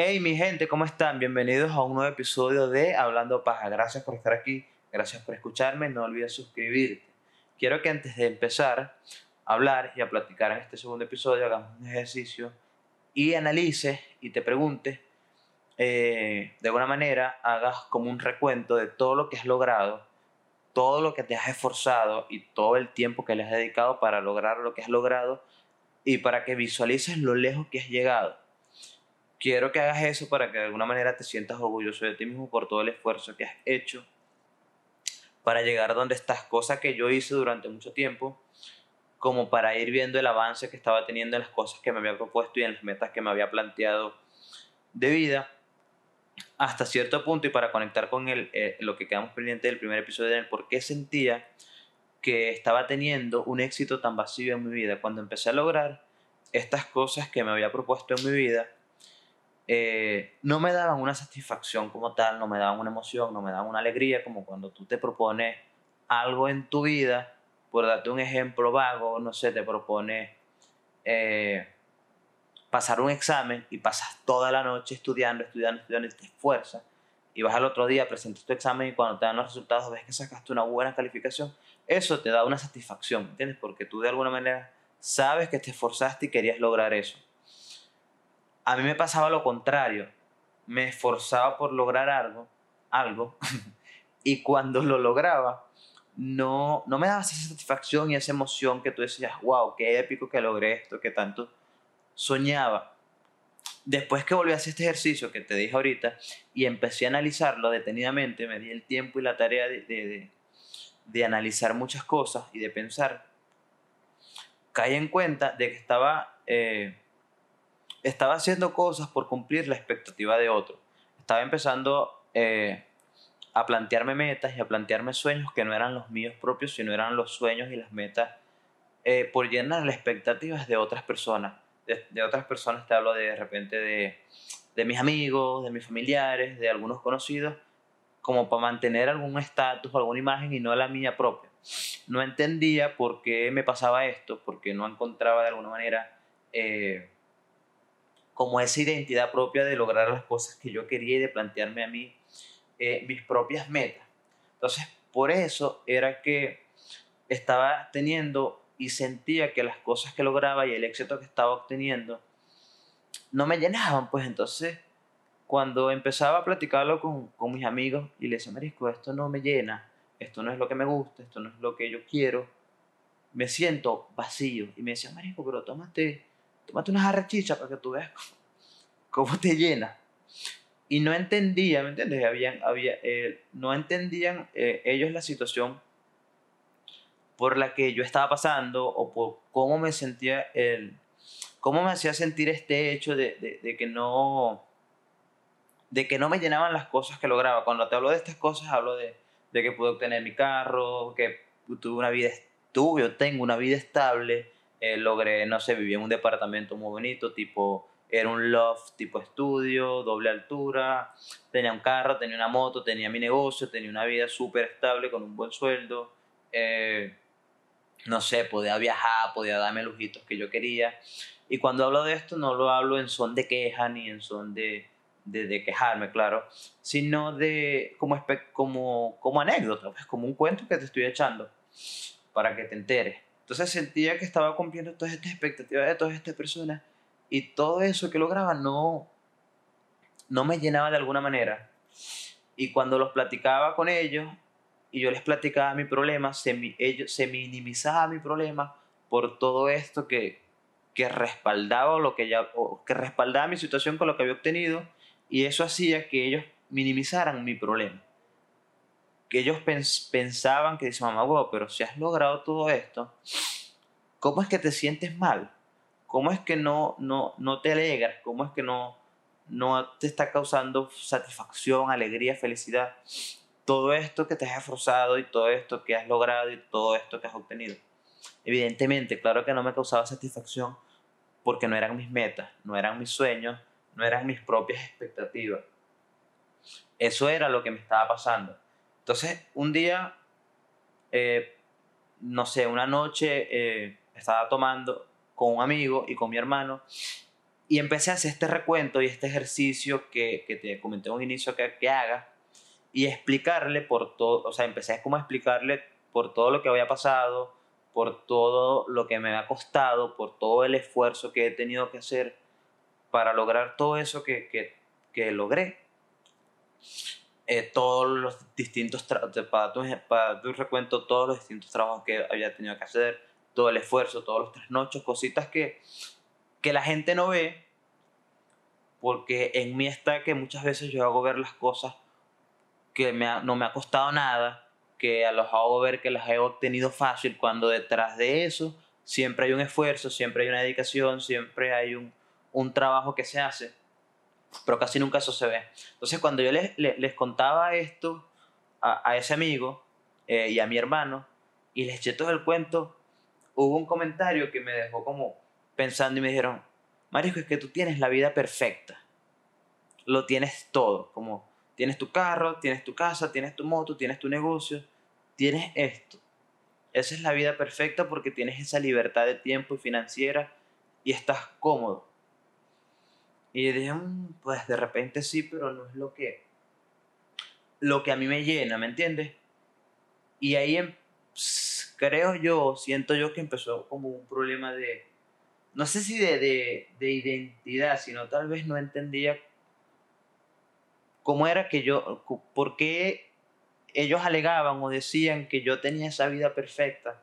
Hey mi gente, ¿cómo están? Bienvenidos a un nuevo episodio de Hablando Paja. Gracias por estar aquí, gracias por escucharme, no olvides suscribirte. Quiero que antes de empezar a hablar y a platicar en este segundo episodio hagamos un ejercicio y analices y te preguntes, eh, de alguna manera hagas como un recuento de todo lo que has logrado, todo lo que te has esforzado y todo el tiempo que le has dedicado para lograr lo que has logrado y para que visualices lo lejos que has llegado quiero que hagas eso para que de alguna manera te sientas orgulloso de ti mismo por todo el esfuerzo que has hecho para llegar donde estás, cosa que yo hice durante mucho tiempo, como para ir viendo el avance que estaba teniendo en las cosas que me había propuesto y en las metas que me había planteado de vida, hasta cierto punto y para conectar con el, eh, lo que quedamos pendiente del primer episodio, de por qué sentía que estaba teniendo un éxito tan vacío en mi vida. Cuando empecé a lograr estas cosas que me había propuesto en mi vida, eh, no me daban una satisfacción como tal, no me daban una emoción, no me daban una alegría, como cuando tú te propones algo en tu vida, por darte un ejemplo vago, no sé, te propones eh, pasar un examen y pasas toda la noche estudiando, estudiando, estudiando y te esfuerzas y vas al otro día, presentas tu examen y cuando te dan los resultados ves que sacaste una buena calificación, eso te da una satisfacción, ¿entiendes? Porque tú de alguna manera sabes que te esforzaste y querías lograr eso. A mí me pasaba lo contrario. Me esforzaba por lograr algo, algo, y cuando lo lograba, no, no me daba esa satisfacción y esa emoción que tú decías, wow, qué épico que logré esto, que tanto soñaba. Después que volví a hacer este ejercicio que te dije ahorita y empecé a analizarlo detenidamente, me di el tiempo y la tarea de, de, analizar muchas cosas y de pensar, caí en cuenta de que estaba eh, estaba haciendo cosas por cumplir la expectativa de otro. Estaba empezando eh, a plantearme metas y a plantearme sueños que no eran los míos propios, sino eran los sueños y las metas eh, por llenar las expectativas de otras personas. De, otras personas te hablo de, repente de, de mis amigos, de mis familiares, de algunos conocidos, como para mantener algún estatus, alguna imagen y no la mía propia. No entendía por qué me pasaba esto, porque no encontraba de alguna manera eh, como esa identidad propia de lograr las cosas que yo quería y de plantearme a mí eh, mis propias metas. Entonces, por eso era que estaba teniendo y sentía que las cosas que lograba y el éxito que estaba obteniendo no me llenaban, pues entonces cuando empezaba a platicarlo con, con mis amigos y les decía, Marisco, esto no me llena, esto no es lo que me gusta, esto no es lo que yo quiero, me siento vacío. Y me decía, Marisco, pero tómate tómate unas arrechichas para que tú veas cómo, te llena. Y no entendía, ¿me entiendes? Habían, había, eh, no entendían eh, ellos la situación por la que yo estaba pasando o por cómo me sentía, el, cómo me hacía sentir este hecho de, de, que no de que no me llenaban las cosas que lograba. Cuando te hablo de estas cosas, hablo de, de que pude obtener mi carro, que tuve una vida, tuve o tengo una vida estable, eh, logré, no sé, vivir en un departamento muy bonito, tipo, era un loft tipo estudio, doble altura, tenía un carro, tenía una moto, tenía mi negocio, tenía una vida súper estable con un buen sueldo, eh, no sé, podía viajar, podía darme lujitos que yo quería. Y cuando hablo de esto no lo hablo en son de queja ni en son de, de, de quejarme, claro, sino de como, como, como anécdota, pues, como un cuento que te estoy echando para que te enteres. Entonces sentía que estaba cumpliendo todas estas expectativas de todas estas personas y todo eso que lograba no, no me llenaba de alguna manera. Y cuando los platicaba con ellos y yo les platicaba mi problema, se, ellos, se minimizaba mi problema por todo esto que, que respaldaba lo que ya que respaldaba mi situación con lo que había obtenido y eso hacía que ellos minimizaran mi problema que ellos pensaban que dice mamá, wow, pero si has logrado todo esto, ¿cómo es que te sientes mal? ¿Cómo es que no, no, no te alegras? ¿Cómo es que no, no te está causando satisfacción, alegría, felicidad? Todo esto que te has esforzado y todo esto que has logrado y todo esto que has obtenido. Evidentemente, claro que no me causaba satisfacción porque no eran mis metas, no eran mis sueños, no eran mis propias expectativas. Eso era lo que me estaba pasando. Entonces, un día, eh, no sé, una noche eh, estaba tomando con un amigo y con mi hermano y empecé a hacer este recuento y este ejercicio que, que te comenté en un inicio que, que haga y explicarle por todo, o sea, empecé como a explicarle por todo lo que había pasado, por todo lo que me ha costado, por todo el esfuerzo que he tenido que hacer para lograr todo eso que, que, que logré. Eh, todos los distintos, para tu, para tu recuento, todos los distintos trabajos que había tenido que hacer, todo el esfuerzo, todos los trasnochos, cositas que, que la gente no ve, porque en mí está que muchas veces yo hago ver las cosas que me no me ha costado nada, que a los hago ver que las he obtenido fácil, cuando detrás de eso siempre hay un esfuerzo, siempre hay una dedicación, siempre hay un, un trabajo que se hace, pero casi nunca eso se ve. Entonces cuando yo les, les, contaba esto a, ese amigo eh, y a mi hermano, y les eché todo el cuento, hubo un comentario que me dejó como pensando y me dijeron, Marisco, es que tú tienes la vida perfecta. Lo tienes todo, como Tienes tu carro, tienes tu casa, tienes tu moto, tienes tu negocio, tienes esto. Esa es la vida perfecta porque tienes esa libertad de tiempo y financiera y estás cómodo. Y dije, mm, pues de repente sí, pero no es lo que, lo que a mí me llena, ¿me entiendes? Y ahí em, creo yo, siento yo que empezó como un problema de, no sé si de, de, de identidad, sino tal vez no entendía cómo era que yo, por qué ellos alegaban o decían que yo tenía esa vida perfecta,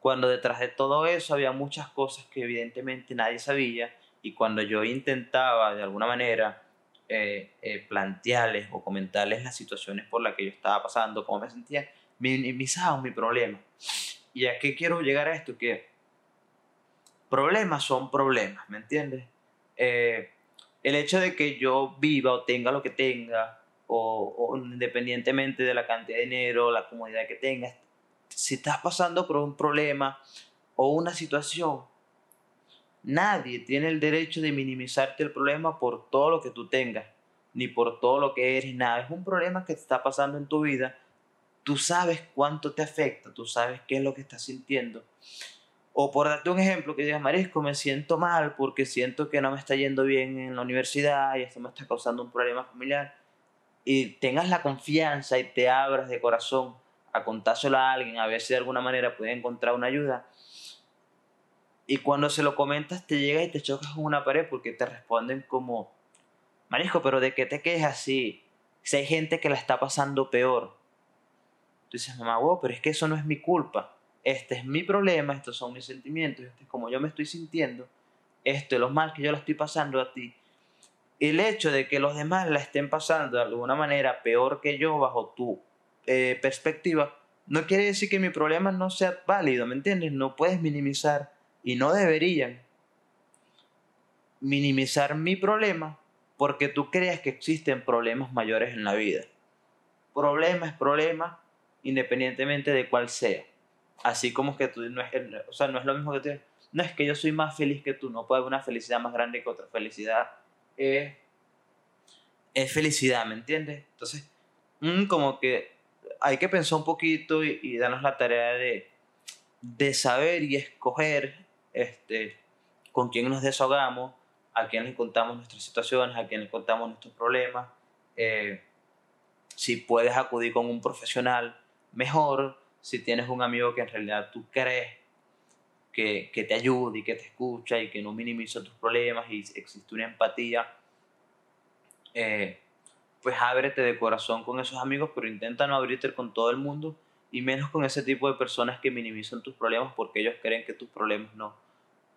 cuando detrás de todo eso había muchas cosas que evidentemente nadie sabía y cuando yo intentaba de alguna manera eh, eh, plantearles o comentarles las situaciones por las que yo estaba pasando, cómo me sentía, minimizaban mi problema. ¿Y a qué quiero llegar a esto? Que problemas son problemas, ¿me entiendes? Eh, el hecho de que yo viva o tenga lo que tenga, o, independientemente de la cantidad de dinero, la comodidad que tengas, si estás pasando por un problema o una situación, nadie tiene el derecho de minimizarte el problema por todo lo que tú tengas, ni por todo lo que eres, nada. Es un problema que te está pasando en tu vida. Tú sabes cuánto te afecta, tú sabes qué es lo que estás sintiendo o por darte un ejemplo, que digas, Marisco, me siento mal porque siento que no me está yendo bien en la universidad y esto me está causando un problema familiar. Y tengas la confianza y te abras de corazón a contárselo a alguien, a ver si de alguna manera puede encontrar una ayuda. Y cuando se lo comentas, te llega y te chocas con una pared porque te responden como, Marisco, pero ¿de qué te quejas así? Si hay gente que la está pasando peor. Tú dices, mamá, wow, pero es que eso no es mi culpa este es mi problema, estos son mis sentimientos, este es como yo me estoy sintiendo, esto es lo mal que yo la estoy pasando a ti. El hecho de que los demás la estén pasando de alguna manera peor que yo bajo tu eh, perspectiva, no quiere decir que mi problema no sea válido, ¿me entiendes? No puedes minimizar y no deberían minimizar mi problema porque tú creas que existen problemas mayores en la vida. Problema es problema independientemente de cuál sea. Así como que tú no es, o sea, no es lo mismo que tú. No es que yo soy más feliz que tú, no puede haber una felicidad más grande que otra. Felicidad es, es felicidad, ¿me entiendes? Entonces, mm, como que hay que pensar un poquito y, darnos la tarea de, de saber y escoger este, con quién nos desahogamos, a quién le contamos nuestras situaciones, a quién le contamos nuestros problemas. Eh, si puedes acudir con un profesional, mejor si tienes un amigo que en realidad tú crees que, que te ayude y que te escucha y que no minimiza tus problemas y existe una empatía, eh, pues ábrete de corazón con esos amigos, pero intenta no abrirte con todo el mundo y menos con ese tipo de personas que minimizan tus problemas porque ellos creen que tus problemas no,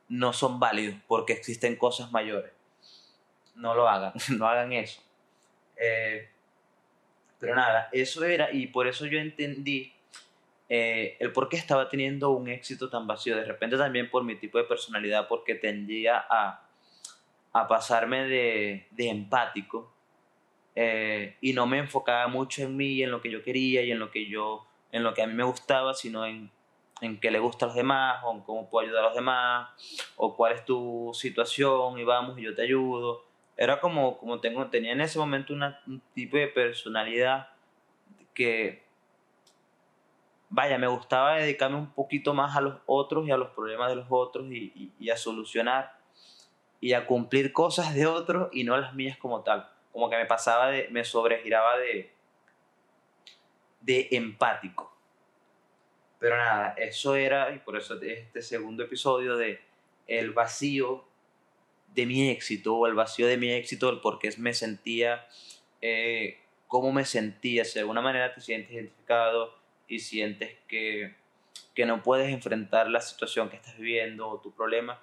no son válidos porque existen cosas mayores. No lo hagan, no hagan eso. Eh, pero nada, eso era y por eso yo entendí eh, el por qué estaba teniendo un éxito tan vacío. De repente también por mi tipo de personalidad, porque tendía a, a pasarme de, de empático eh, y no me enfocaba mucho en mí y en lo que yo quería y en lo que yo en lo que a mí me gustaba, sino en, en qué le gusta a los demás, o en cómo puedo ayudar a los demás, o cuál es tu situación, y vamos, y yo te ayudo. Era como, como tengo, tenía en ese momento una, un tipo de personalidad que vaya, me gustaba dedicarme un poquito más a los otros y a los problemas de los otros y, a solucionar. y a cumplir cosas de otros y no las mías como tal. Como que me pasaba de, me sobregiraba de, de empático. Pero nada, eso era, y por eso este segundo episodio de el vacío de mi éxito, o el vacío de mi éxito, el por qué me sentía, eh, cómo me sentía, si de alguna manera te sientes identificado y sientes que, que no puedes enfrentar la situación que estás viviendo o tu problema,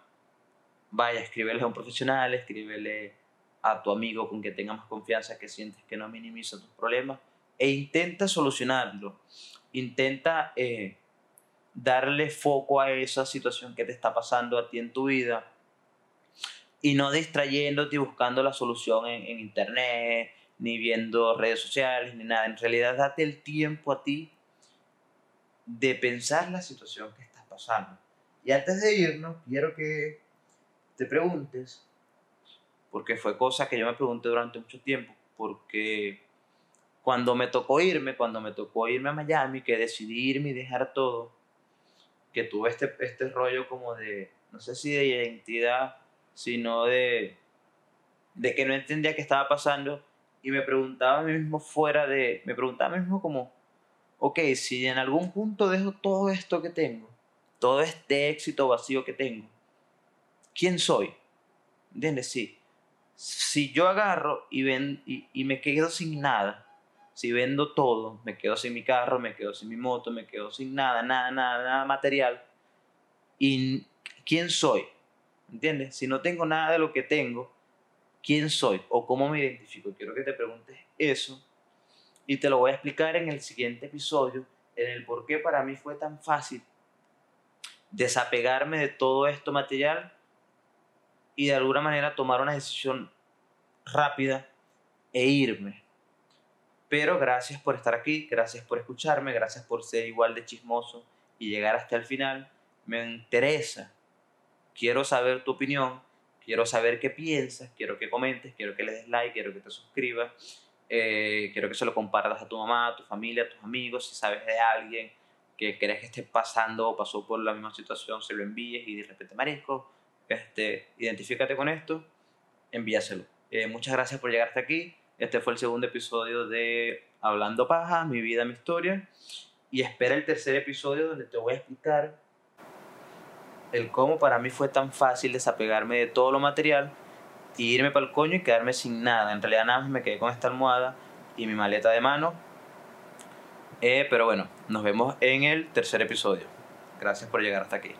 vaya, escríbele a un profesional, escríbele a tu amigo con que tengas más confianza, que sientes que no minimiza tus problemas, e intenta solucionarlo. Intenta eh, darle foco a esa situación que te está pasando a ti en tu vida y no distrayéndote y buscando la solución en, en internet, ni viendo redes sociales, ni nada. En realidad, date el tiempo a ti de pensar la situación que estás pasando. Y antes de irnos, quiero que te preguntes, porque fue cosa que yo me pregunté durante mucho tiempo, porque cuando me tocó irme, cuando me tocó irme a Miami, que decidí irme y dejar todo, que tuve este, este rollo como de, no sé si de identidad, sino de, de que no entendía qué estaba pasando y me preguntaba a mí mismo fuera de, me preguntaba a mí mismo como, ok, si en algún punto dejo todo esto que tengo, todo este éxito vacío que tengo, quién soy. ¿Entiendes? Sí. Si yo agarro y, ven, y, me quedo sin nada, si vendo todo, me quedo sin mi carro, me quedo sin mi moto, me quedo sin nada, nada, nada, nada material, ¿y quién soy? ¿Entiendes? Si no tengo nada de lo que tengo, ¿quién soy? ¿O cómo me identifico? Quiero que te preguntes eso y te lo voy a explicar en el siguiente episodio, en el por qué para mí fue tan fácil desapegarme de todo esto material y de alguna manera tomar una decisión rápida e irme. Pero gracias por estar aquí, gracias por escucharme, gracias por ser igual de chismoso y llegar hasta el final. Me interesa. Quiero saber tu opinión, quiero saber qué piensas, quiero que comentes, quiero que le des like, quiero que te suscribas, eh, quiero que se lo compartas a tu mamá, a tu familia, a tus amigos, si sabes de alguien que crees que esté pasando o pasó por la misma situación, se lo envíes y de repente, marisco, este, identifícate con esto, envíaselo. Eh, muchas gracias por llegar hasta aquí. Este fue el segundo episodio de Hablando Paja, mi vida, mi historia. Y espera el tercer episodio donde te voy a explicar el cómo para mí fue tan fácil desapegarme de todo lo material y irme para el coño y quedarme sin nada. En realidad nada me quedé con esta almohada y mi maleta de mano. Eh, pero bueno, nos vemos en el tercer episodio. Gracias por llegar hasta aquí.